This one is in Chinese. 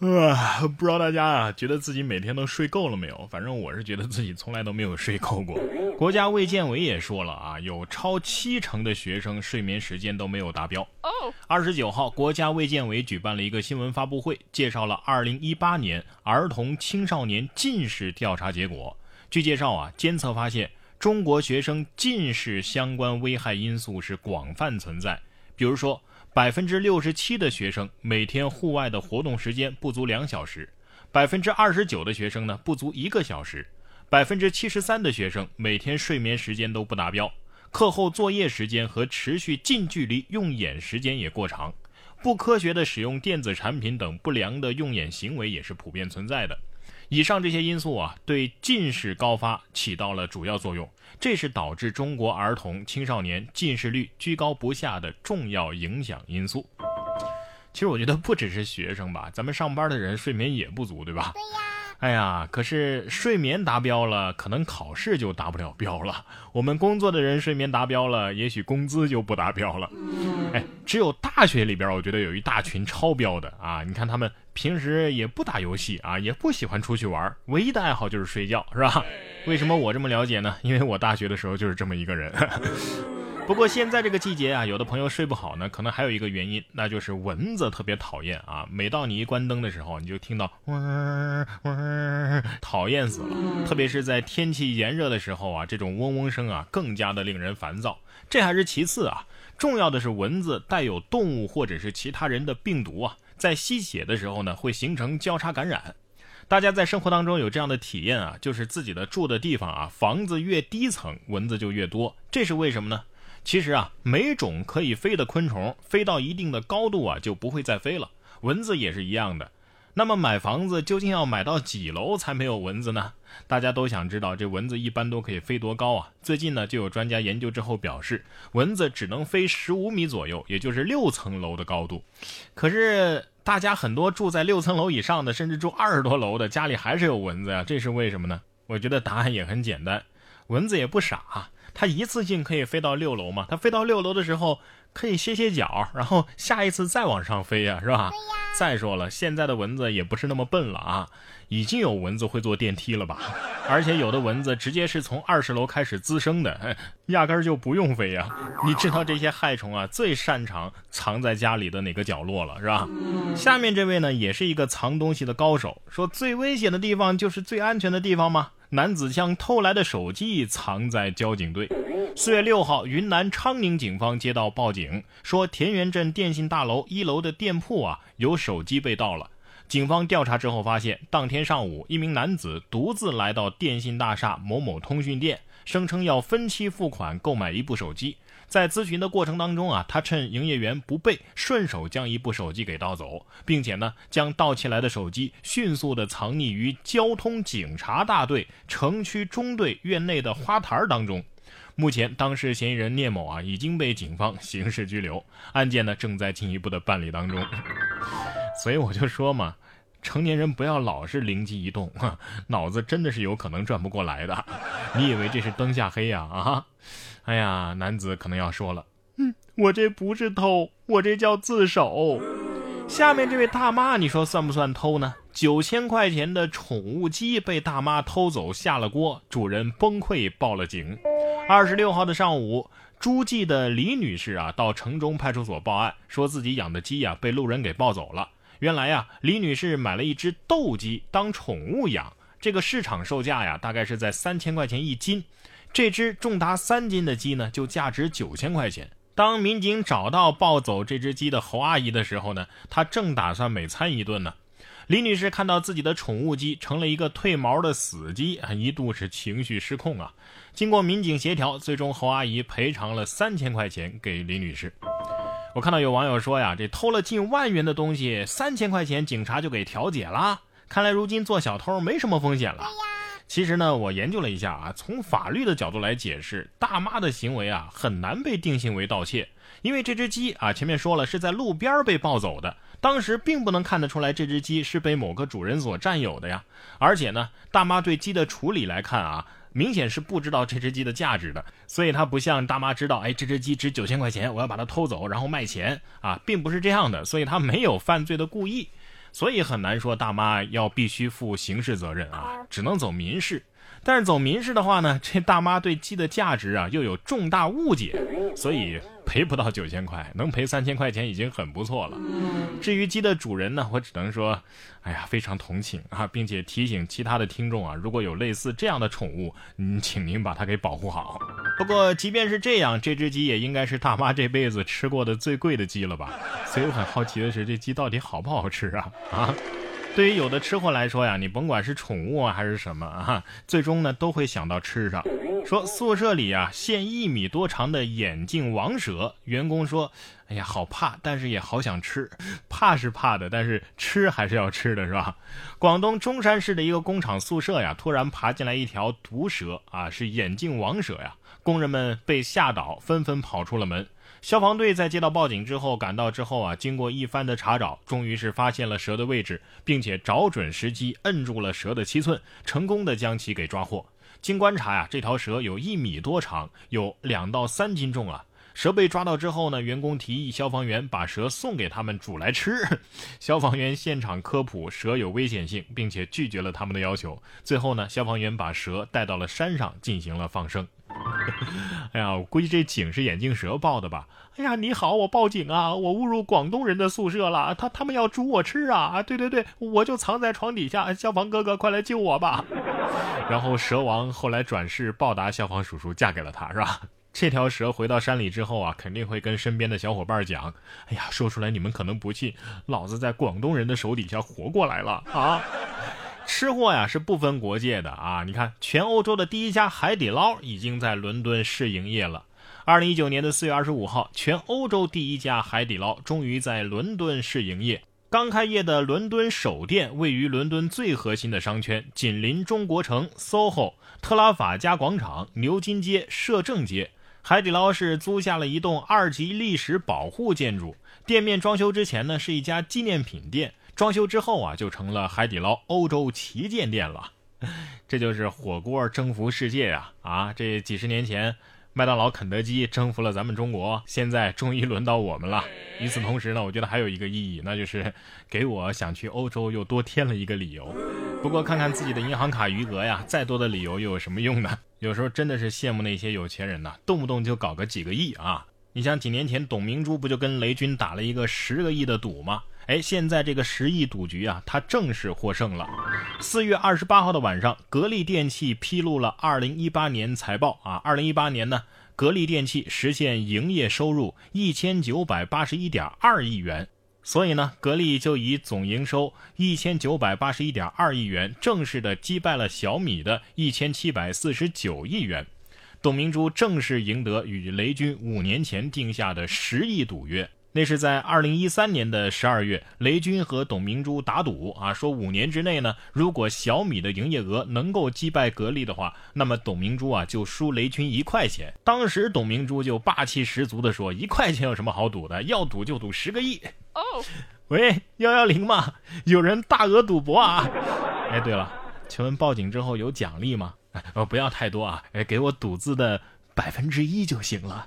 啊，不知道大家啊，觉得自己每天都睡够了没有？反正我是觉得自己从来都没有睡够过。国家卫健委也说了啊，有超七成的学生睡眠时间都没有达标。二十九号，国家卫健委举办了一个新闻发布会，介绍了二零一八年儿童青少年近视调查结果。据介绍啊，监测发现中国学生近视相关危害因素是广泛存在，比如说。百分之六十七的学生每天户外的活动时间不足两小时，百分之二十九的学生呢不足一个小时，百分之七十三的学生每天睡眠时间都不达标，课后作业时间和持续近距离用眼时间也过长，不科学的使用电子产品等不良的用眼行为也是普遍存在的。以上这些因素啊，对近视高发起到了主要作用，这是导致中国儿童青少年近视率居高不下的重要影响因素。其实我觉得不只是学生吧，咱们上班的人睡眠也不足，对吧？对呀。哎呀，可是睡眠达标了，可能考试就达不了标了。我们工作的人睡眠达标了，也许工资就不达标了。哎，只有大学里边，我觉得有一大群超标的啊！你看他们平时也不打游戏啊，也不喜欢出去玩，唯一的爱好就是睡觉，是吧？为什么我这么了解呢？因为我大学的时候就是这么一个人。不过现在这个季节啊，有的朋友睡不好呢，可能还有一个原因，那就是蚊子特别讨厌啊。每到你一关灯的时候，你就听到嗡嗡，讨厌死了。特别是在天气炎热的时候啊，这种嗡嗡声啊，更加的令人烦躁。这还是其次啊，重要的是蚊子带有动物或者是其他人的病毒啊，在吸血的时候呢，会形成交叉感染。大家在生活当中有这样的体验啊，就是自己的住的地方啊，房子越低层，蚊子就越多。这是为什么呢？其实啊，每种可以飞的昆虫飞到一定的高度啊，就不会再飞了。蚊子也是一样的。那么买房子究竟要买到几楼才没有蚊子呢？大家都想知道，这蚊子一般都可以飞多高啊？最近呢，就有专家研究之后表示，蚊子只能飞十五米左右，也就是六层楼的高度。可是大家很多住在六层楼以上的，甚至住二十多楼的，家里还是有蚊子呀？这是为什么呢？我觉得答案也很简单，蚊子也不傻。它一次性可以飞到六楼嘛？它飞到六楼的时候可以歇歇脚，然后下一次再往上飞呀，是吧？再说了，现在的蚊子也不是那么笨了啊，已经有蚊子会坐电梯了吧？而且有的蚊子直接是从二十楼开始滋生的，压根儿就不用飞呀。你知道这些害虫啊最擅长藏在家里的哪个角落了，是吧？下面这位呢也是一个藏东西的高手，说最危险的地方就是最安全的地方吗？男子将偷来的手机藏在交警队。四月六号，云南昌宁警方接到报警，说田园镇电信大楼一楼的店铺啊有手机被盗了。警方调查之后发现，当天上午，一名男子独自来到电信大厦某某通讯店，声称要分期付款购买一部手机。在咨询的过程当中啊，他趁营业员不备，顺手将一部手机给盗走，并且呢，将盗窃来的手机迅速的藏匿于交通警察大队城区中队院内的花坛当中。目前，当事嫌疑人聂某啊已经被警方刑事拘留，案件呢正在进一步的办理当中。所以我就说嘛，成年人不要老是灵机一动，脑子真的是有可能转不过来的。你以为这是灯下黑呀？啊！哎呀，男子可能要说了，嗯，我这不是偷，我这叫自首。下面这位大妈，你说算不算偷呢？九千块钱的宠物鸡被大妈偷走，下了锅，主人崩溃报了警。二十六号的上午，诸暨的李女士啊，到城中派出所报案，说自己养的鸡呀被路人给抱走了。原来呀，李女士买了一只斗鸡当宠物养，这个市场售价呀，大概是在三千块钱一斤。这只重达三斤的鸡呢，就价值九千块钱。当民警找到抱走这只鸡的侯阿姨的时候呢，她正打算美餐一顿呢。李女士看到自己的宠物鸡成了一个褪毛的死鸡，一度是情绪失控啊。经过民警协调，最终侯阿姨赔偿了三千块钱给李女士。我看到有网友说呀，这偷了近万元的东西，三千块钱警察就给调解了。看来如今做小偷没什么风险了。其实呢，我研究了一下啊，从法律的角度来解释，大妈的行为啊，很难被定性为盗窃，因为这只鸡啊，前面说了是在路边被抱走的，当时并不能看得出来这只鸡是被某个主人所占有的呀。而且呢，大妈对鸡的处理来看啊，明显是不知道这只鸡的价值的，所以他不像大妈知道，哎，这只鸡值九千块钱，我要把它偷走然后卖钱啊，并不是这样的，所以他没有犯罪的故意。所以很难说大妈要必须负刑事责任啊，只能走民事。但是走民事的话呢，这大妈对鸡的价值啊又有重大误解，所以赔不到九千块，能赔三千块钱已经很不错了。至于鸡的主人呢，我只能说，哎呀，非常同情啊，并且提醒其他的听众啊，如果有类似这样的宠物，嗯，请您把它给保护好。不过即便是这样，这只鸡也应该是大妈这辈子吃过的最贵的鸡了吧？所以我很好奇的是，这鸡到底好不好吃啊？啊？对于有的吃货来说呀，你甭管是宠物啊还是什么啊，最终呢都会想到吃上。说宿舍里啊现一米多长的眼镜王蛇，员工说：“哎呀，好怕，但是也好想吃。怕是怕的，但是吃还是要吃的，是吧？”广东中山市的一个工厂宿舍呀，突然爬进来一条毒蛇啊，是眼镜王蛇呀，工人们被吓倒，纷纷跑出了门。消防队在接到报警之后赶到之后啊，经过一番的查找，终于是发现了蛇的位置，并且找准时机摁住了蛇的七寸，成功的将其给抓获。经观察呀，这条蛇有一米多长，有两到三斤重啊。蛇被抓到之后呢，员工提议消防员把蛇送给他们煮来吃。消防员现场科普蛇有危险性，并且拒绝了他们的要求。最后呢，消防员把蛇带到了山上进行了放生。哎呀，我估计这警是眼镜蛇报的吧？哎呀，你好，我报警啊！我误入广东人的宿舍了，他他们要煮我吃啊！啊，对对对，我就藏在床底下，消防哥哥快来救我吧！然后蛇王后来转世报答消防叔叔，嫁给了他，是吧？这条蛇回到山里之后啊，肯定会跟身边的小伙伴讲：“哎呀，说出来你们可能不信，老子在广东人的手底下活过来了啊！”吃货呀是不分国界的啊！你看，全欧洲的第一家海底捞已经在伦敦试营业了。二零一九年的四月二十五号，全欧洲第一家海底捞终于在伦敦试营业。刚开业的伦敦首店位于伦敦最核心的商圈，紧邻中国城、SOHO、特拉法加广场、牛津街、摄政街。海底捞是租下了一栋二级历史保护建筑，店面装修之前呢是一家纪念品店。装修之后啊，就成了海底捞欧洲旗舰店了。这就是火锅征服世界呀！啊，这几十年前，麦当劳、肯德基征服了咱们中国，现在终于轮到我们了。与此同时呢，我觉得还有一个意义，那就是给我想去欧洲又多添了一个理由。不过看看自己的银行卡余额呀，再多的理由又有什么用呢？有时候真的是羡慕那些有钱人呐，动不动就搞个几个亿啊！你像几年前董明珠不就跟雷军打了一个十个亿的赌吗？哎，现在这个十亿赌局啊，他正式获胜了。四月二十八号的晚上，格力电器披露了二零一八年财报啊。二零一八年呢，格力电器实现营业收入一千九百八十一点二亿元，所以呢，格力就以总营收一千九百八十一点二亿元，正式的击败了小米的一千七百四十九亿元。董明珠正式赢得与雷军五年前定下的十亿赌约。那是在二零一三年的十二月，雷军和董明珠打赌啊，说五年之内呢，如果小米的营业额能够击败格力的话，那么董明珠啊就输雷军一块钱。当时董明珠就霸气十足的说：“一块钱有什么好赌的？要赌就赌十个亿。”哦，喂，幺幺零吗？有人大额赌博啊？哎，对了，请问报警之后有奖励吗？呃，不要太多啊，给我赌资的百分之一就行了。